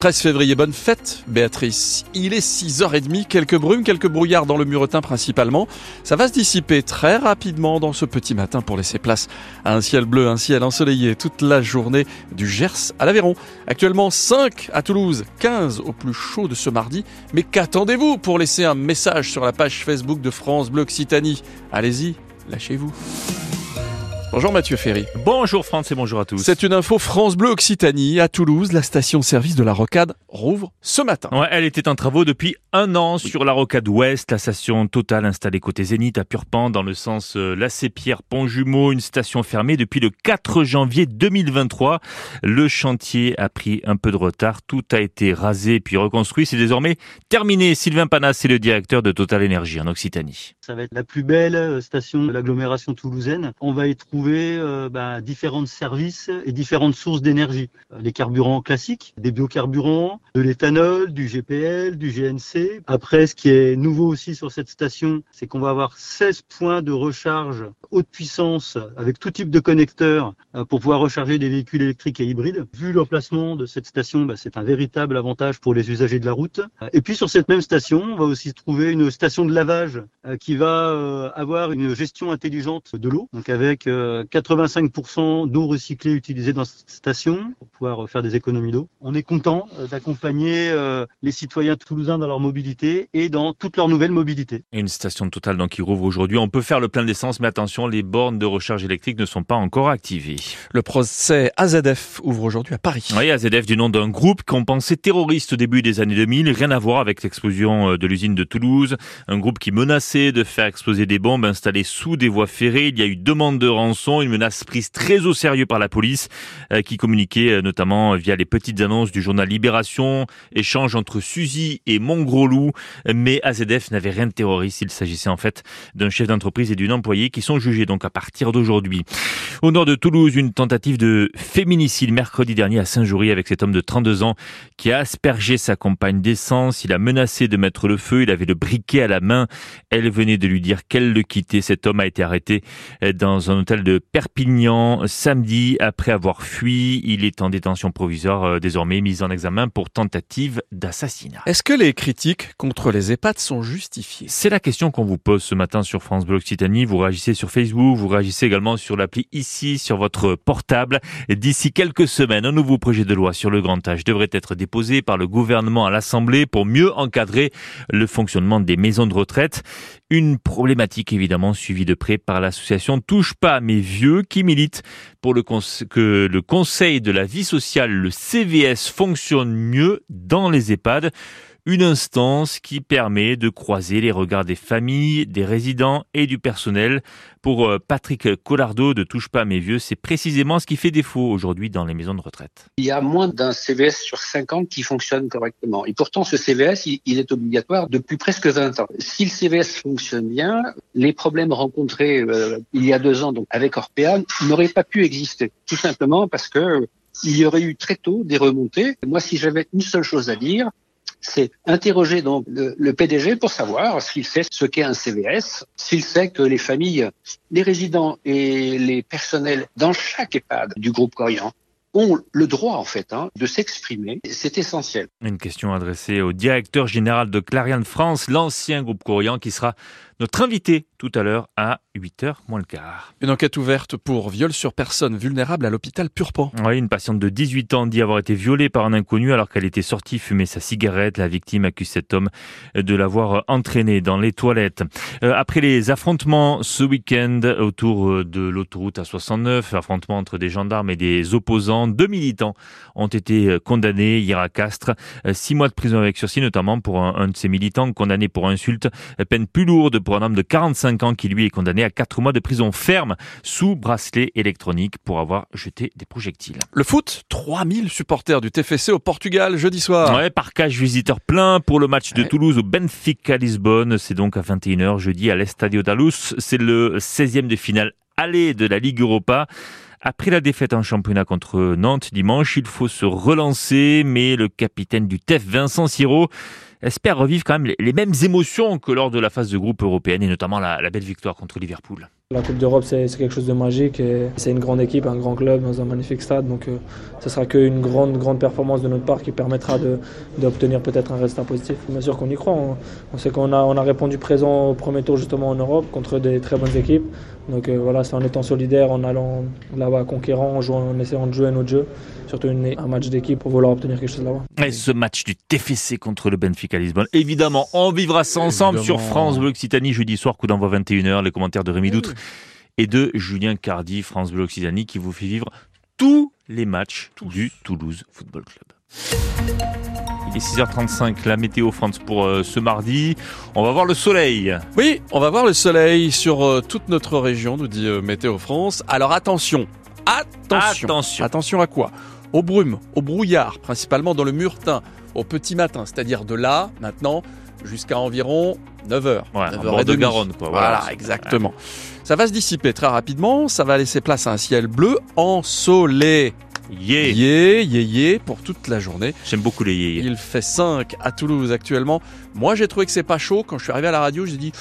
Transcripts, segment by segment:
13 février, bonne fête Béatrice. Il est 6h30, quelques brumes, quelques brouillards dans le muretin principalement. Ça va se dissiper très rapidement dans ce petit matin pour laisser place à un ciel bleu, un ciel ensoleillé toute la journée du Gers à l'Aveyron. Actuellement 5 à Toulouse, 15 au plus chaud de ce mardi. Mais qu'attendez-vous pour laisser un message sur la page Facebook de France Bleu Occitanie? Allez-y, lâchez-vous. Bonjour Mathieu Ferry. Bonjour France et bonjour à tous. C'est une info France Bleu Occitanie. À Toulouse, la station-service de la Rocade rouvre ce matin. Ouais, elle était en travaux depuis un an sur la Rocade Ouest, la station totale installée côté Zénith à Purpan dans le sens euh, Lacé-Pierre Pont-Jumeau, une station fermée depuis le 4 janvier 2023. Le chantier a pris un peu de retard, tout a été rasé puis reconstruit, c'est désormais terminé. Sylvain Panas c'est le directeur de Total Énergie en Occitanie. Ça va être la plus belle euh, station de l'agglomération toulousaine. On va y trouver euh, bah, différents services et différentes sources d'énergie. Euh, les carburants classiques, des biocarburants, de l'éthanol, du GPL, du GNC. Après, ce qui est nouveau aussi sur cette station, c'est qu'on va avoir 16 points de recharge haute puissance avec tout type de connecteurs euh, pour pouvoir recharger des véhicules électriques et hybrides. Vu l'emplacement de cette station, bah, c'est un véritable avantage pour les usagers de la route. Et puis sur cette même station, on va aussi trouver une station de lavage qui va avoir une gestion intelligente de l'eau, donc avec 85% d'eau recyclée utilisée dans cette station pour pouvoir faire des économies d'eau. On est content euh, d'accompagner euh, les citoyens toulousains dans leur mobilité et dans toute leur nouvelle mobilité. Une station totale donc qui rouvre aujourd'hui. On peut faire le plein d'essence, mais attention, les bornes de recharge électrique ne sont pas encore activées. Le procès AZF ouvre aujourd'hui à Paris. Oui, AZF du nom d'un groupe qu'on pensait terroriste au début des années 2000, rien à voir avec l'explosion euh, de l'usine de Toulouse. Un groupe qui menaçait de faire exploser des bombes installées sous des voies ferrées. Il y a eu demande de rançon une menace prise très au sérieux par la police, euh, qui communiquait euh, notamment via les petites annonces du journal Libération, échange entre Suzy et Mongrolou, mais AZF n'avait rien de terroriste, il s'agissait en fait d'un chef d'entreprise et d'une employée qui sont jugés donc à partir d'aujourd'hui. Au nord de Toulouse, une tentative de féminicide. Mercredi dernier à Saint-Joury avec cet homme de 32 ans qui a aspergé sa compagne d'essence, il a menacé de mettre le feu, il avait le briquet à la main, elle venait de lui dire qu'elle le quittait, cet homme a été arrêté euh, dans un hôtel de Perpignan samedi après avoir fui. Il est en détention provisoire euh, désormais mis en examen pour tentative d'assassinat. Est-ce que les critiques contre les EHPAD sont justifiées? C'est la question qu'on vous pose ce matin sur France Bleu Occitanie. Vous réagissez sur Facebook, vous réagissez également sur l'appli ici sur votre portable. D'ici quelques semaines, un nouveau projet de loi sur le grand âge devrait être déposé par le gouvernement à l'Assemblée pour mieux encadrer le fonctionnement des maisons de retraite. Une problématique évidemment suivie de près par l'association Touche pas mes vieux qui milite pour que le Conseil de la vie sociale, le CVS, fonctionne mieux dans les EHPAD une instance qui permet de croiser les regards des familles, des résidents et du personnel. Pour euh, Patrick Collardo de Touche pas mes vieux, c'est précisément ce qui fait défaut aujourd'hui dans les maisons de retraite. Il y a moins d'un CVS sur 50 qui fonctionne correctement. Et pourtant, ce CVS, il, est obligatoire depuis presque 20 ans. Si le CVS fonctionne bien, les problèmes rencontrés euh, il y a deux ans donc avec Orpea n'auraient pas pu exister. Tout simplement parce que il y aurait eu très tôt des remontées. Moi, si j'avais une seule chose à dire, c'est interroger donc le, PDG pour savoir s'il sait ce qu'est un CVS, s'il sait que les familles, les résidents et les personnels dans chaque EHPAD du groupe Corian ont le droit en fait hein, de s'exprimer. C'est essentiel. Une question adressée au directeur général de Clariane France, l'ancien groupe Corian, qui sera notre invité tout à l'heure à 8h moins le quart. Une enquête ouverte pour viol sur personne vulnérable à l'hôpital Purpan. Oui, une patiente de 18 ans dit avoir été violée par un inconnu alors qu'elle était sortie fumer sa cigarette. La victime accuse cet homme de l'avoir entraîné dans les toilettes. Euh, après les affrontements ce week-end autour de l'autoroute A69, affrontements entre des gendarmes et des opposants, deux militants ont été condamnés hier à Castres. Euh, six mois de prison avec sursis, notamment pour un, un de ces militants condamné pour insulte. Peine plus lourde pour un homme de 45 ans qui lui est condamné à 4 mois de prison ferme sous bracelet électronique pour avoir jeté des projectiles. Le foot, 3000 supporters du TFC au Portugal jeudi soir. Ouais, parcage visiteur plein pour le match de Toulouse au Benfica Lisbonne. C'est donc à 21h jeudi à l'Estadio da Luz. C'est le 16e de finale aller de la Ligue Europa. Après la défaite en championnat contre Nantes dimanche, il faut se relancer, mais le capitaine du TEF, Vincent Siro, espère revivre quand même les mêmes émotions que lors de la phase de groupe européenne et notamment la, belle victoire contre Liverpool. La Coupe d'Europe, c'est quelque chose de magique et c'est une grande équipe, un grand club dans un magnifique stade. Donc, euh, ce sera qu'une grande, grande performance de notre part qui permettra d'obtenir peut-être un résultat positif. Bien sûr qu'on y croit. On, sait qu'on a, on a répondu présent au premier tour justement en Europe contre des très bonnes équipes. Donc euh, voilà, c'est en étant solidaire, en allant là-bas conquérant, en, jouant, en essayant de jouer notre jeu, surtout une, un match d'équipe pour vouloir obtenir quelque chose là-bas. Et ce match du TFC contre le Benfica Lisbonne, évidemment, on vivra ça ensemble sur France Bleu Occitanie jeudi soir, coup d'envoi 21h, les commentaires de Rémi Doutre et de Julien Cardi, France Bleu Occitanie, qui vous fait vivre tous les matchs du Toulouse Football Club. Il est 6h35, la météo France pour euh, ce mardi. On va voir le soleil. Oui, on va voir le soleil sur euh, toute notre région, nous dit euh, Météo France. Alors attention, attention, attention, attention à quoi? Aux brumes, au brouillard, principalement dans le Murtin, au petit matin, c'est-à-dire de là, maintenant, jusqu'à environ 9h. Ouais, 9h de Garonne, quoi. Voilà, exactement. Ça va se dissiper très rapidement, ça va laisser place à un ciel bleu ensoleillé. Yeah. Yeah, yeah, yeah, pour toute la journée. J'aime beaucoup les yeah, Il fait 5 à Toulouse actuellement. Moi, j'ai trouvé que c'est pas chaud. Quand je suis arrivé à la radio, j'ai dit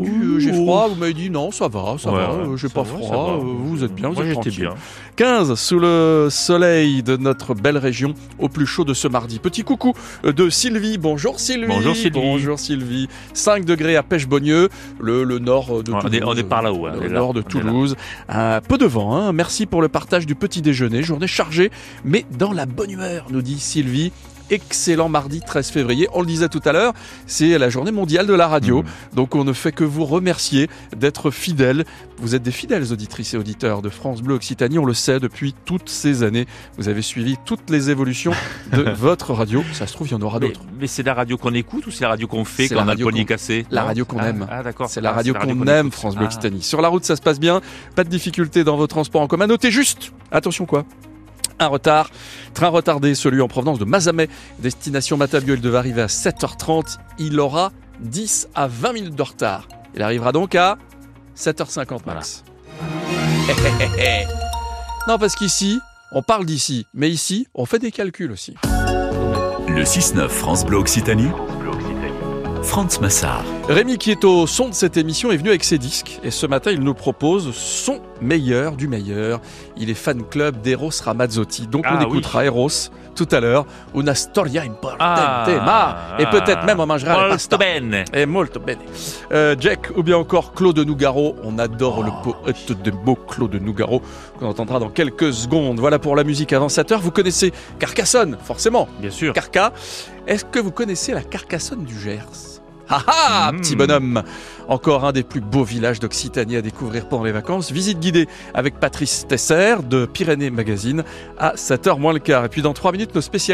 euh, j'ai froid, vous m'avez dit non, ça va, ça va, euh, j'ai pas froid, euh, vous êtes bien, vous êtes bien. 15 sous le soleil de notre belle région, au plus chaud de ce mardi. Petit coucou de Sylvie, bonjour Sylvie. Bonjour Sylvie. Bonjour Sylvie. 5 degrés à Pêche-Bonnieux, le, le, nord de Toulouse. On est, par là-haut. Hein, le nord de Toulouse. Un peu de vent, hein. merci pour le partage du petit déjeuner, journée chargée, mais dans la bonne humeur, nous dit Sylvie excellent mardi 13 février. On le disait tout à l'heure, c'est la journée mondiale de la radio. Mmh. Donc on ne fait que vous remercier d'être fidèles. Vous êtes des fidèles auditrices et auditeurs de France Bleu Occitanie, on le sait depuis toutes ces années. Vous avez suivi toutes les évolutions de votre radio. Ça se trouve, il y en aura d'autres. Mais, c'est la radio qu'on écoute ou c'est la radio qu'on fait quand on a le cassé La radio qu'on aime. Ah, d'accord. C'est la ah, radio qu'on aime, France Bleu ah. Occitanie. Sur la route, ça se passe bien. Pas de difficulté dans vos transports en commun. Notez juste, attention quoi un retard. Train retardé, celui en provenance de Mazamet, destination Matabieu, il devait arriver à 7h30. Il aura 10 à 20 minutes de retard. Il arrivera donc à 7h50 max. non, parce qu'ici, on parle d'ici, mais ici, on fait des calculs aussi. Le 6-9 France Bleu Occitanie. France Massard. Rémi qui est au son de cette émission est venu avec ses disques et ce matin il nous propose son meilleur du meilleur. Il est fan club d'Eros Ramazzotti. Donc on ah écoutera Eros tout à l'heure. Una storia importante ah, et peut-être même on mangera molto pasta. bene. Et molto bene. Euh, Jack ou bien encore Claude Nougaro. On adore le poète de mots Claude Nougaro qu'on entendra dans quelques secondes. Voilà pour la musique avant 7 heures. Vous connaissez Carcassonne, forcément. Bien sûr. Carca. Est-ce que vous connaissez la Carcassonne du Gers? Ah ah, mmh. petit bonhomme Encore un des plus beaux villages d'Occitanie à découvrir pendant les vacances. Visite guidée avec Patrice Tesser de Pyrénées Magazine à 7h moins le quart. Et puis dans 3 minutes, nos spécialistes